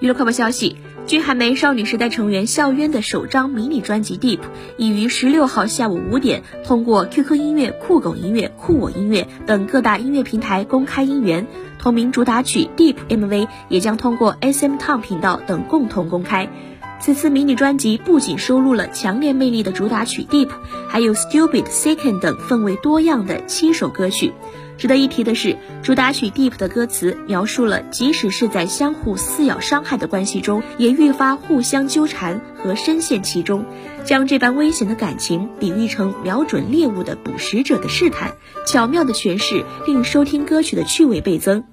娱乐快报消息，据韩媒，少女时代成员孝渊的首张迷你专辑《Deep》已于十六号下午五点通过 QQ 音乐、酷狗音乐、酷我音乐等各大音乐平台公开音源，同名主打曲《Deep》MV 也将通过 SM Town 频道等共同公开。此次迷你专辑不仅收录了强烈魅力的主打曲《Deep》，还有《Stupid Second》等氛围多样的七首歌曲。值得一提的是，主打曲《Deep》的歌词描述了，即使是在相互撕咬伤害的关系中，也愈发互相纠缠和深陷其中，将这般危险的感情比喻成瞄准猎物的捕食者的试探，巧妙的诠释令收听歌曲的趣味倍增。